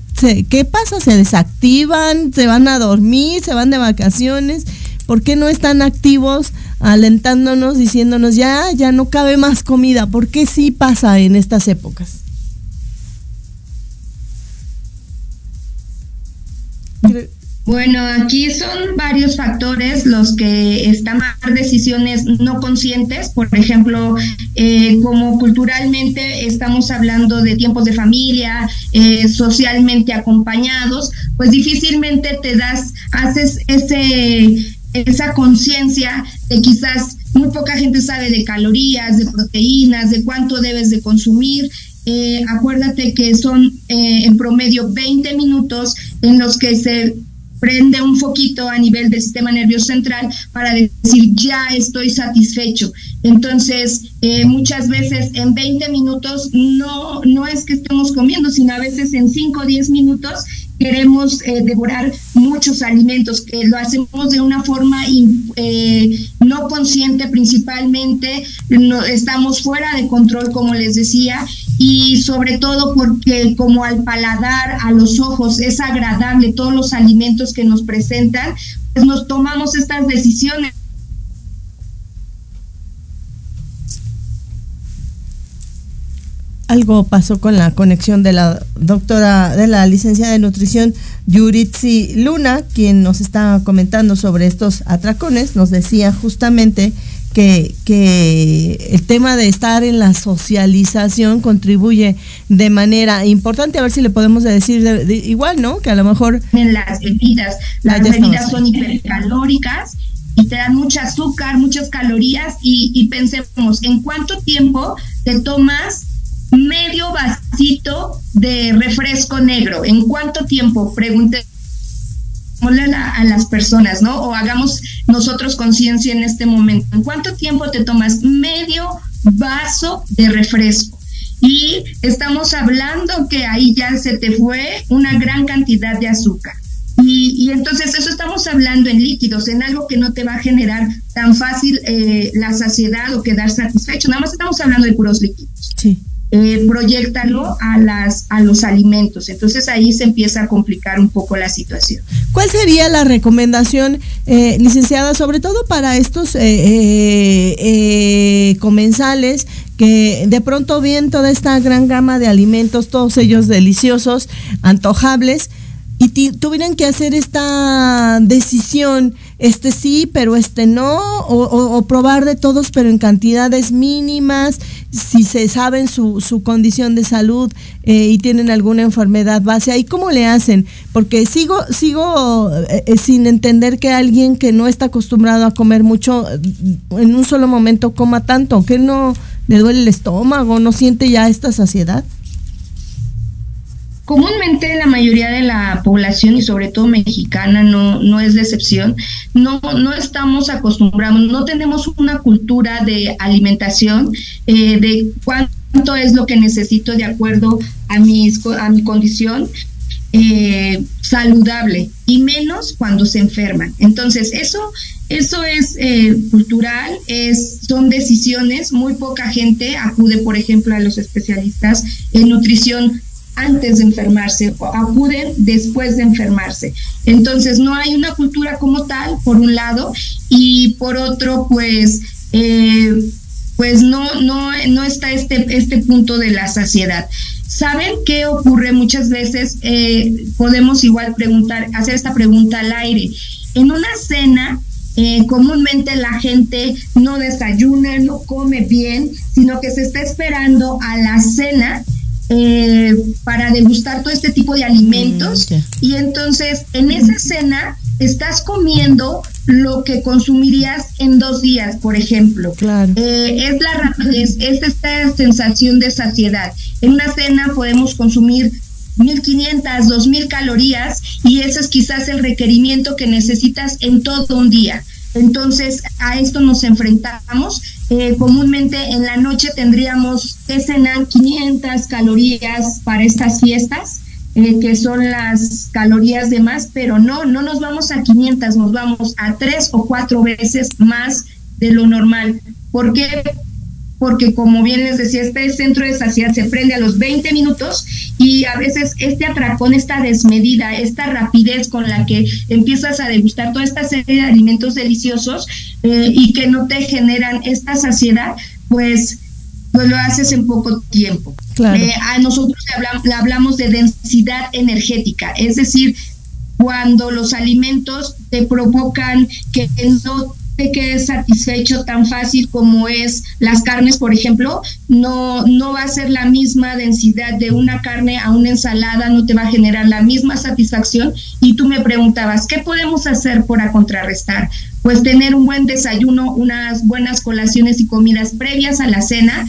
¿qué pasa? ¿Se desactivan? ¿Se van a dormir? ¿Se van de vacaciones? ¿Por qué no están activos alentándonos, diciéndonos ya, ya no cabe más comida? ¿Por qué sí pasa en estas épocas? Bueno, aquí son varios factores los que están tomar decisiones no conscientes, por ejemplo, eh, como culturalmente estamos hablando de tiempos de familia, eh, socialmente acompañados, pues difícilmente te das, haces ese esa conciencia de quizás muy poca gente sabe de calorías, de proteínas, de cuánto debes de consumir. Eh, acuérdate que son en promedio 20 minutos en los que se prende un foquito a nivel del sistema nervioso central para decir ya estoy satisfecho. Entonces, eh, muchas veces en 20 minutos no, no es que estemos comiendo, sino a veces en 5 o 10 minutos queremos eh, devorar muchos alimentos, que lo hacemos de una forma eh, no consciente principalmente, no, estamos fuera de control, como les decía, y sobre todo porque como al paladar, a los ojos, es agradable todos los alimentos que nos presentan, pues nos tomamos estas decisiones algo pasó con la conexión de la doctora, de la licenciada de nutrición Yuritsi Luna, quien nos está comentando sobre estos atracones, nos decía justamente que, que el tema de estar en la socialización contribuye de manera importante, a ver si le podemos decir igual, ¿no? Que a lo mejor... En las bebidas, las bebidas son hipercalóricas y te dan mucho azúcar, muchas calorías y, y pensemos, ¿en cuánto tiempo te tomas medio vasito de refresco negro. ¿En cuánto tiempo? Pregunté a, las personas, ¿no? O hagamos nosotros conciencia en este momento. ¿En cuánto tiempo te tomas medio vaso de refresco? Y estamos hablando que ahí ya se te fue una gran cantidad de azúcar. Y, entonces eso estamos hablando en líquidos, en algo que no te va a generar tan fácil eh, la saciedad o quedar satisfecho. Nada más estamos hablando de puros líquidos. Sí. Eh, a, las, a los alimentos. Entonces ahí se empieza a complicar un poco la situación. ¿Cuál sería la recomendación, eh, licenciada, sobre todo para estos eh, eh, comensales que de pronto ven toda esta gran gama de alimentos, todos ellos deliciosos, antojables? y tuvieran que hacer esta decisión, este sí, pero este no, o, probar de todos, pero en cantidades mínimas, si se saben su, su condición de salud eh, y tienen alguna enfermedad base, ahí cómo le hacen, porque sigo, sigo eh, eh, sin entender que alguien que no está acostumbrado a comer mucho, en un solo momento coma tanto, que no le duele el estómago, no siente ya esta saciedad. Comúnmente la mayoría de la población y sobre todo mexicana no, no es de excepción, no, no estamos acostumbrados, no tenemos una cultura de alimentación, eh, de cuánto es lo que necesito de acuerdo a, mis, a mi condición. Eh, saludable y menos cuando se enferman. Entonces, eso, eso es eh, cultural, es, son decisiones. Muy poca gente acude, por ejemplo, a los especialistas en nutrición antes de enfermarse acuden después de enfermarse. Entonces no hay una cultura como tal, por un lado, y por otro, pues, eh, pues no, no, no está este, este punto de la saciedad. ¿Saben qué ocurre muchas veces? Eh, podemos igual preguntar, hacer esta pregunta al aire. En una cena, eh, comúnmente la gente no desayuna, no come bien, sino que se está esperando a la cena eh, para degustar todo este tipo de alimentos. Mm, y entonces en esa cena estás comiendo lo que consumirías en dos días, por ejemplo. Eh, es la rapidez, es esta sensación de saciedad. En una cena podemos consumir 1500, 2000 calorías y ese es quizás el requerimiento que necesitas en todo un día. Entonces, a esto nos enfrentamos. Eh, comúnmente en la noche tendríamos que cenar 500 calorías para estas fiestas, eh, que son las calorías de más, pero no, no nos vamos a 500, nos vamos a tres o cuatro veces más de lo normal. ¿Por qué? Porque como bien les decía, este centro de saciedad se prende a los 20 minutos y a veces este atracón, esta desmedida, esta rapidez con la que empiezas a degustar toda esta serie de alimentos deliciosos eh, y que no te generan esta saciedad, pues pues lo haces en poco tiempo. Eh, a nosotros hablamos, hablamos de densidad energética, es decir, cuando los alimentos te provocan que no te quedes satisfecho tan fácil como es las carnes, por ejemplo, no, no va a ser la misma densidad de una carne a una ensalada, no te va a generar la misma satisfacción. Y tú me preguntabas, ¿qué podemos hacer para contrarrestar? Pues tener un buen desayuno, unas buenas colaciones y comidas previas a la cena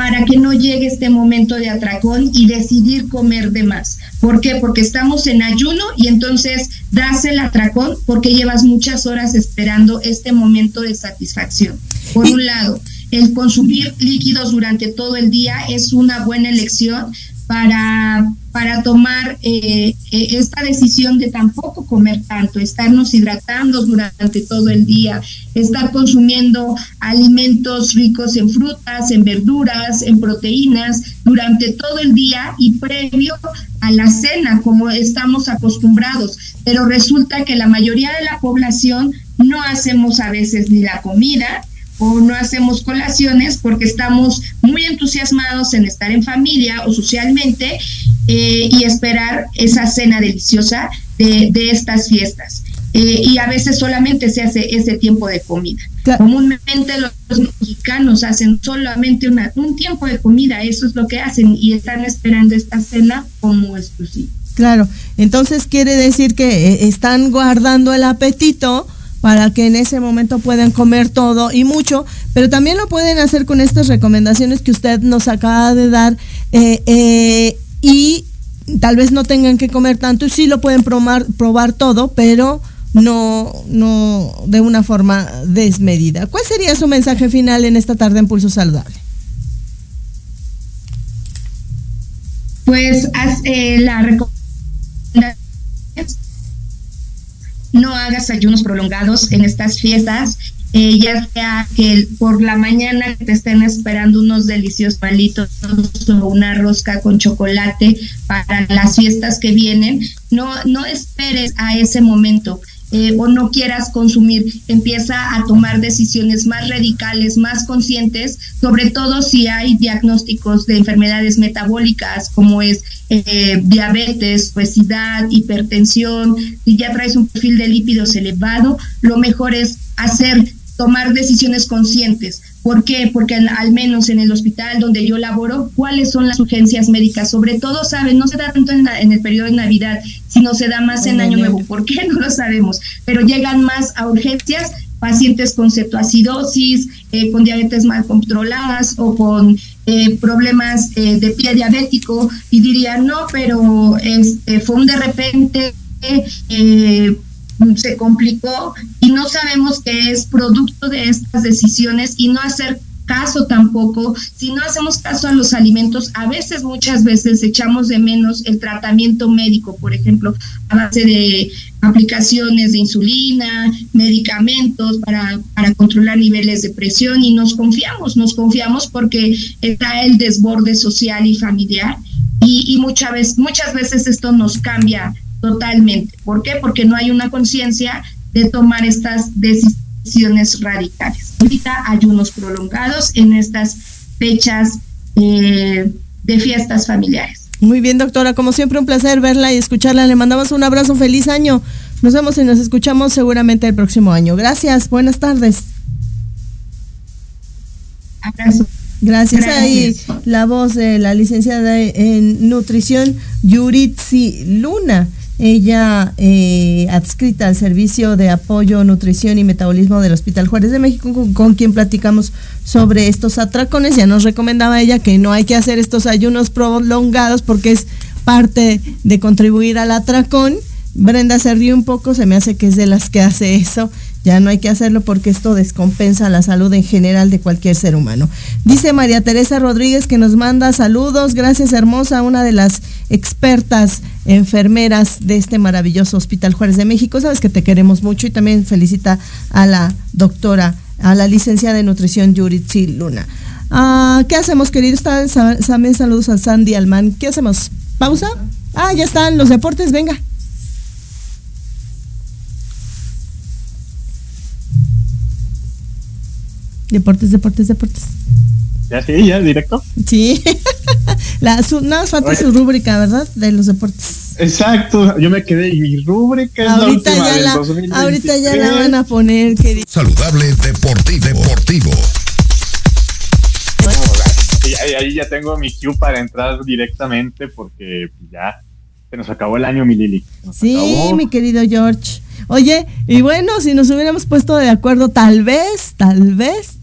para que no llegue este momento de atracón y decidir comer de más. ¿Por qué? Porque estamos en ayuno y entonces das el atracón porque llevas muchas horas esperando este momento de satisfacción. Por un lado, el consumir líquidos durante todo el día es una buena elección para, para tomar eh, eh, esta decisión de tampoco comer tanto, estarnos hidratando durante todo el día, estar consumiendo alimentos ricos en frutas, en verduras, en proteínas durante todo el día y previo a la cena, como estamos acostumbrados. Pero resulta que la mayoría de la población no hacemos a veces ni la comida, o no hacemos colaciones porque estamos muy entusiasmados en estar en familia o socialmente eh, y esperar esa cena deliciosa de, estas fiestas. Eh, y a veces solamente se hace ese tiempo de comida. Comúnmente los, mexicanos hacen solamente una, un tiempo de comida, eso es lo que hacen y están esperando esta cena como exclusiva. Claro, entonces quiere decir que eh, están guardando el apetito para que en ese momento puedan comer todo y mucho, pero también lo pueden hacer con estas recomendaciones que usted nos acaba de dar eh, eh, y tal vez no tengan que comer tanto y sí lo pueden probar, probar todo, pero no, no de una forma desmedida. ¿Cuál sería su mensaje final en esta tarde en Pulso Saludable? Pues eh, la recomendación no hagas ayunos prolongados en estas fiestas eh, ya sea que por la mañana te estén esperando unos deliciosos palitos o una rosca con chocolate para las fiestas que vienen, no, no esperes a ese momento. Eh, o no quieras consumir, empieza a tomar decisiones más radicales, más conscientes, sobre todo si hay diagnósticos de enfermedades metabólicas como es eh, diabetes, obesidad, hipertensión, si ya traes un perfil de lípidos elevado, lo mejor es hacer tomar decisiones conscientes. ¿Por qué? Porque al, menos en el hospital donde yo laboro, ¿cuáles son las urgencias médicas? Sobre todo, ¿saben? No se da tanto en, en el periodo de Navidad, sino se da más en Año Nuevo. ¿Por qué? No lo sabemos. Pero llegan más a urgencias pacientes con cetoacidosis, eh, con diabetes mal controladas o con eh, problemas eh, de pie diabético y dirían, no, pero este, fue un de repente se complicó y no sabemos qué es producto de estas decisiones y no hacer caso tampoco, si no hacemos caso a los alimentos, a veces, muchas veces echamos de menos el tratamiento médico, por ejemplo, a base de aplicaciones de insulina, medicamentos para, para controlar niveles de presión y nos confiamos, nos confiamos porque está el desborde social y familiar y, y muchas, veces, muchas veces esto nos cambia totalmente. ¿Por qué? Porque no hay una conciencia de tomar estas decisiones radicales. Ahorita ayunos prolongados en estas fechas eh, de fiestas familiares. Muy bien, doctora. Como siempre, un placer verla y escucharla. Le mandamos un abrazo. Feliz año. Nos vemos y nos escuchamos seguramente el próximo año. Gracias. Buenas tardes. Abrazo. Gracias. Ahí la voz de la licenciada en nutrición, Yuritsi Luna ella eh, adscrita al Servicio de Apoyo, Nutrición y Metabolismo del Hospital Juárez de México, con, quien platicamos sobre estos atracones. Ya nos recomendaba ella que no hay que hacer estos ayunos prolongados porque es parte de contribuir al atracón. Brenda se rió un poco, se me hace que es de las que hace eso ya no hay que hacerlo porque esto descompensa la salud en general de cualquier ser humano. Dice María Teresa Rodríguez que nos manda saludos. Gracias, hermosa, una de las expertas enfermeras de este maravilloso Hospital Juárez de México. Sabes que te queremos mucho y también felicita a la doctora, a la licenciada de nutrición Yuritsi Luna. Ah, ¿Qué hacemos, queridos? También saludos a Sandy Alman. ¿Qué hacemos? ¿Pausa? Ah, ya están los deportes, venga. Deportes, deportes, deportes. Ya sí, ya, directo. Sí. La, su, nada más falta su rúbrica, ¿verdad? De los deportes. Exacto, yo me quedé y mi rúbrica es ahorita la ya la, Ahorita ya la van a poner, querido. Saludable Deportivo. Deportivo. Ahí, ahí ya tengo mi cue para entrar directamente porque ya se nos acabó el año, mi Lili. Sí, mi querido George. Oye, y bueno, si nos hubiéramos puesto de acuerdo, tal vez, tal vez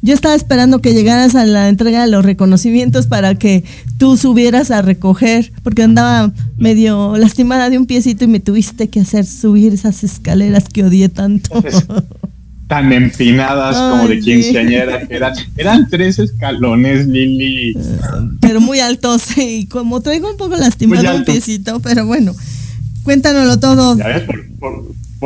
yo estaba esperando que llegaras a la entrega de los reconocimientos para que tú subieras a recoger, porque andaba medio lastimada de un piecito y me tuviste que hacer subir esas escaleras que odié tanto. Tan empinadas como de quinceañera, eran, eran tres escalones, Lili. Pero muy altos, y como traigo un poco lastimado un piecito, pero bueno, cuéntanoslo todo. Ya ves, por por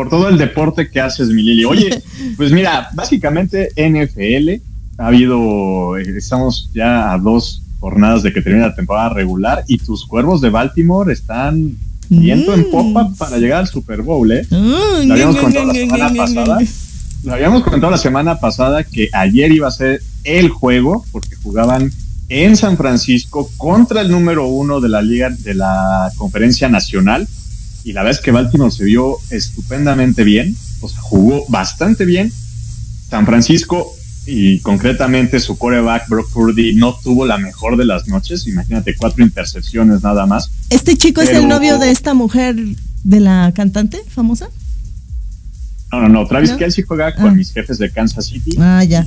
todo el deporte que haces, mi Lili. Oye, pues mira, básicamente NFL, ha habido, estamos ya a dos jornadas de que termine la temporada regular y tus cuervos de Baltimore están viento en popa mm. para llegar al Super Bowl, ¿eh? Mm, lo habíamos comentado la semana pasada. Lo habíamos comentado la semana pasada que ayer iba a ser el juego porque jugaban en San Francisco contra el número uno de la liga de la conferencia nacional y la verdad es que Baltimore se vio estupendamente bien, o sea, jugó bastante bien. San Francisco y concretamente su coreback Brock Purdy no tuvo la mejor de las noches, imagínate cuatro intercepciones nada más. ¿Este chico es el novio de esta mujer de la cantante famosa? No, no, no. Travis Kelsey juega con ah. mis jefes de Kansas City. Ah, ya.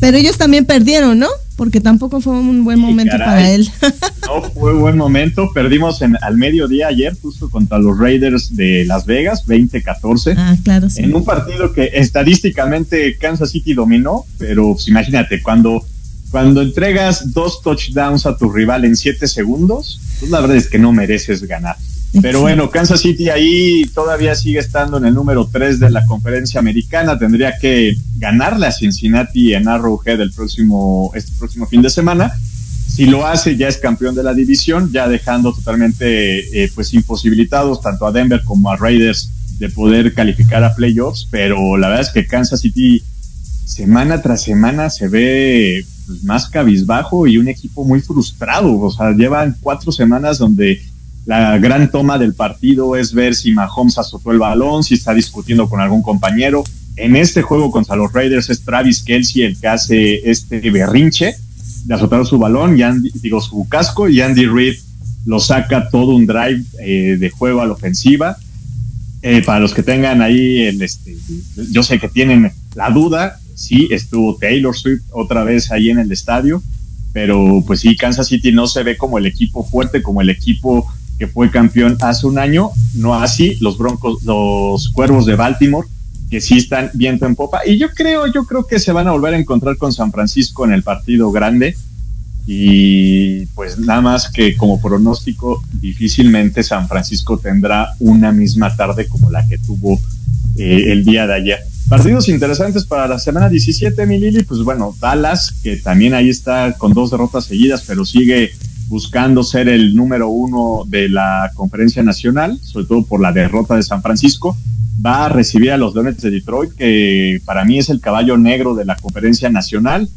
Pero ellos también perdieron, ¿no? Porque tampoco fue un buen momento para él. no fue un buen momento. Perdimos en, al mediodía ayer, justo contra los Raiders de Las Vegas, 20-14. Ah, claro. Sí. En un partido que estadísticamente Kansas City dominó, pero pues, imagínate, cuando, cuando entregas dos touchdowns a tu rival en siete segundos, pues la verdad es que no mereces ganar. Pero bueno, Kansas City ahí todavía sigue estando en el número 3 de la conferencia americana. Tendría que ganarle a Cincinnati en Arrowhead el próximo, este próximo fin de semana. Si lo hace, ya es campeón de la división, ya dejando totalmente eh, pues imposibilitados tanto a Denver como a Raiders de poder calificar a playoffs. Pero la verdad es que Kansas City semana tras semana se ve pues, más cabizbajo y un equipo muy frustrado. O sea, llevan cuatro semanas donde la gran toma del partido es ver si Mahomes azotó el balón, si está discutiendo con algún compañero. En este juego contra los Raiders es Travis Kelsey el que hace este berrinche de azotar su balón, y Andy, digo su casco, y Andy Reid lo saca todo un drive eh, de juego a la ofensiva. Eh, para los que tengan ahí, el, este, yo sé que tienen la duda, sí, estuvo Taylor Swift otra vez ahí en el estadio, pero pues sí, Kansas City no se ve como el equipo fuerte, como el equipo que fue campeón hace un año, no así los Broncos, los Cuervos de Baltimore, que sí están viento en popa. Y yo creo, yo creo que se van a volver a encontrar con San Francisco en el partido grande. Y pues nada más que como pronóstico, difícilmente San Francisco tendrá una misma tarde como la que tuvo eh, el día de ayer. Partidos interesantes para la semana 17, mi Lili, pues bueno, Dallas, que también ahí está con dos derrotas seguidas, pero sigue buscando ser el número uno de la conferencia nacional, sobre todo por la derrota de San Francisco. Va a recibir a los Leones de Detroit, que para mí es el caballo negro de la conferencia nacional.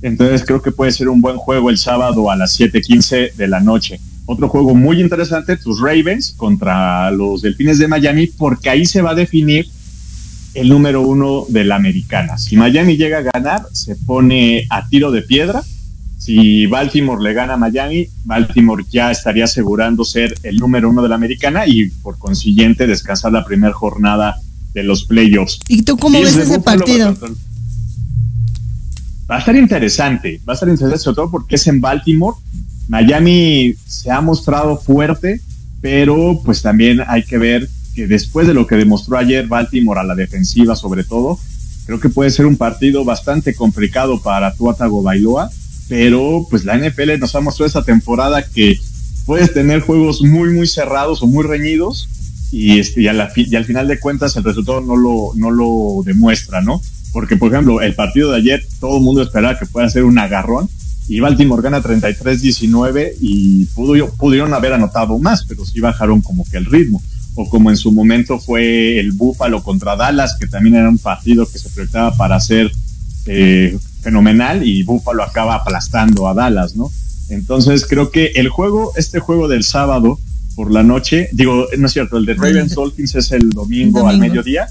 Entonces creo que puede ser un buen juego el sábado a las 7:15 de la noche. Otro juego muy interesante, tus Ravens contra los Delfines de Miami, porque ahí se va a definir el número uno de la americana. Si Miami llega a ganar, se pone a tiro de piedra si Baltimore le gana a Miami, Baltimore ya estaría asegurando ser el número uno de la americana y por consiguiente descansar la primera jornada de los playoffs. ¿Y tú cómo ves ese partido? Va a estar interesante, va a estar interesante sobre todo porque es en Baltimore. Miami se ha mostrado fuerte, pero pues también hay que ver que después de lo que demostró ayer Baltimore a la defensiva sobre todo, creo que puede ser un partido bastante complicado para Tuatago Bailoa pero pues la NFL nos ha mostrado esta temporada que puedes tener juegos muy, muy cerrados o muy reñidos y, este, y, al final de cuentas el resultado no lo, no lo demuestra, ¿no? Porque, por ejemplo, el partido de ayer todo el mundo esperaba que pueda ser un agarrón y Baltimore gana 33-19 y pudieron haber anotado más, pero sí bajaron como que el ritmo. O como en su momento fue el Búfalo contra Dallas, que también era un partido que se proyectaba para ser eh, fenomenal y Buffalo acaba aplastando a Dallas, ¿no? Entonces creo que el juego, este juego del sábado por la noche, digo, no es cierto, el de Ravens Dolphins es el domingo, al mediodía,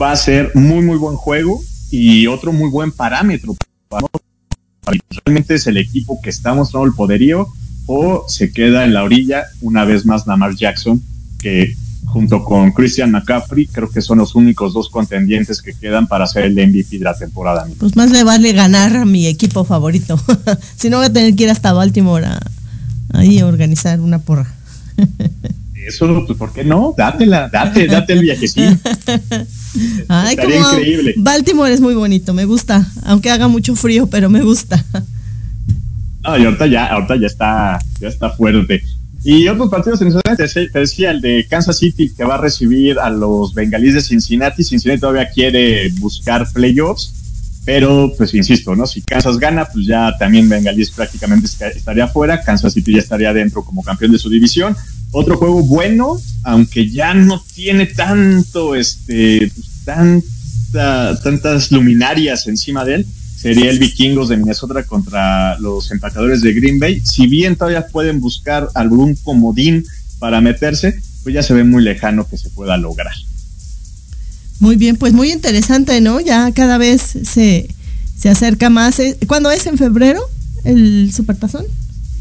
va a ser muy, muy buen juego y otro muy buen parámetro. Realmente es el equipo que está mostrando el poderío o se queda en la orilla una vez más Lamar Jackson, que junto con Christian McCaffrey, creo que son los únicos dos contendientes que quedan para ser el MVP de la temporada. Pues más le vale ganar a mi equipo favorito. si no voy a tener que ir hasta Baltimore a, ahí a organizar una porra. Eso, pues, ¿por qué no? Dátela, date, date el viajecito. Ay, Estaría increíble. Baltimore es muy bonito, me gusta, aunque haga mucho frío, pero me gusta. No, y ahorita ya, ahorita ya está, ya está fuerte. Y otros partidos interesantes, te decía el de Kansas City que va a recibir a los bengalíes de Cincinnati. Cincinnati todavía quiere buscar playoffs, pero pues insisto, ¿no? Si Kansas gana, pues ya también bengalíes prácticamente estaría fuera. Kansas City ya estaría dentro como campeón de su división. Otro juego bueno, aunque ya no tiene tanto, este, pues, tanta, tantas luminarias encima de él, sería el Vikingos de Minnesota contra los empacadores de Green Bay. Si bien todavía pueden buscar algún comodín para meterse, pues ya se ve muy lejano que se pueda lograr. Muy bien, pues muy interesante, ¿no? Ya cada vez se, se acerca más. Eh, ¿Cuándo es? ¿En febrero el Supertazón?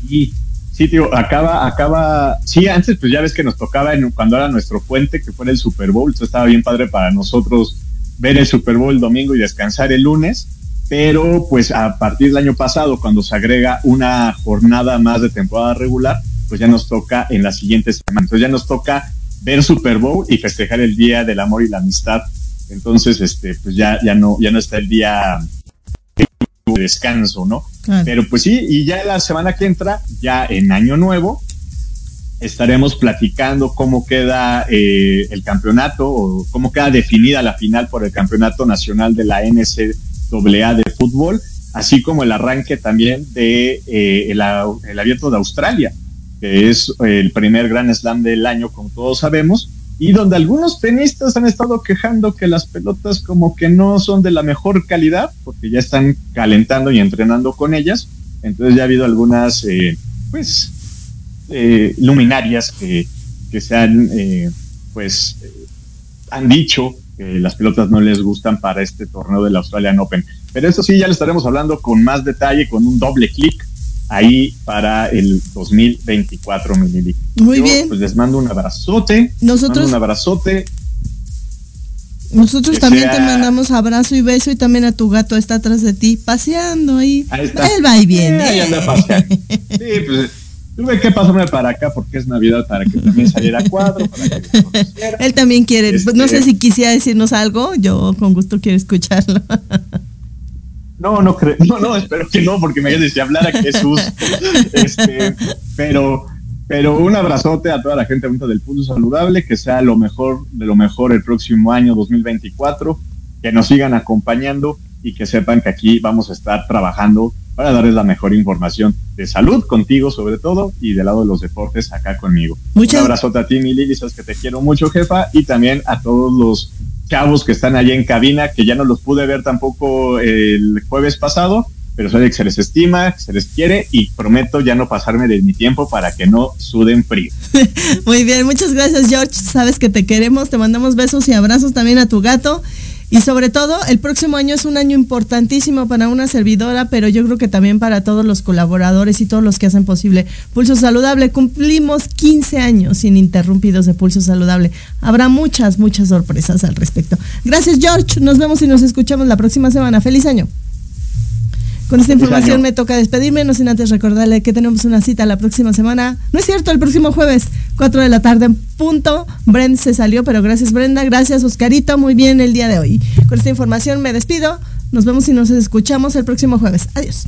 Sí, sí, tío, acaba, acaba, sí, antes pues ya ves que nos tocaba en, cuando era nuestro puente, que fue el Super Bowl, esto estaba bien padre para nosotros ver el Super Bowl el domingo y descansar el lunes pero pues a partir del año pasado, cuando se agrega una jornada más de temporada regular, pues ya nos toca en la siguiente semana. Entonces ya nos toca ver Super Bowl y festejar el Día del Amor y la Amistad. Entonces, este, pues ya, ya no, ya no está el día de descanso, ¿no? Pero pues sí, y ya la semana que entra, ya en Año Nuevo, estaremos platicando cómo queda eh, el campeonato o cómo queda definida la final por el Campeonato Nacional de la NCAA de fútbol, así como el arranque también de eh, el, Abierto de Australia, que es el primer Gran Slam del año, como todos sabemos, y donde algunos tenistas han estado quejando que las pelotas como que no son de la mejor calidad, porque ya están calentando y entrenando con ellas, entonces ya ha habido algunas, eh, pues, eh, luminarias que, que se han, eh, pues, eh, han dicho que las pelotas no les gustan para este torneo del Australian Open. Pero eso sí, ya le estaremos hablando con más detalle, con un doble clic ahí para el 2024, mi Muy bien. Pues les mando un abrazote. Nosotros. un abrazote. Nosotros también te mandamos abrazo y beso y también a tu gato está atrás de ti, paseando ahí. ahí está. Él va y viene. ahí anda paseando. Sí, pues tuve que pasarme para acá porque es Navidad para que también saliera cuadro. Para que Él también quiere, no sé Este- si quisiera decirnos algo, yo con gusto quiero escucharlo. No, no creo, no, no, espero que no, porque me si hablara Jesús. Este, pero, pero un abrazote a toda la gente bonita del Pulso Saludable, que sea lo mejor de lo mejor el próximo año 2024, que nos sigan acompañando y que sepan que aquí vamos a estar trabajando para darles la mejor información de salud contigo sobre todo y del lado de los deportes acá conmigo. Muchas- Un abrazote a ti, mi Lili, sabes que te quiero mucho, jefa, y también a todos los chavos que están allá en cabina, que ya no los pude ver tampoco el jueves pasado, pero sabe que se les estima, que se les quiere y prometo ya no pasarme de mi tiempo para que no suden frío. Muy bien, muchas gracias George, sabes que te queremos, te mandamos besos y abrazos también a tu gato. Y sobre todo, el próximo año es un año importantísimo para una servidora, pero yo creo que también para todos los colaboradores y todos los que hacen posible Pulso Saludable. Cumplimos 15 años ininterrumpidos de Pulso Saludable. Habrá muchas, muchas sorpresas al respecto. Gracias George, nos vemos y nos escuchamos la próxima semana. Feliz año. Con esta información me toca despedirme, no sin antes recordarle que tenemos una cita la próxima semana. No es cierto, el próximo jueves, 4 de la tarde en punto. Brent se salió, pero gracias Brenda, gracias Oscarito, muy bien el día de hoy. Con esta información me despido, nos vemos y nos escuchamos el próximo jueves. Adiós.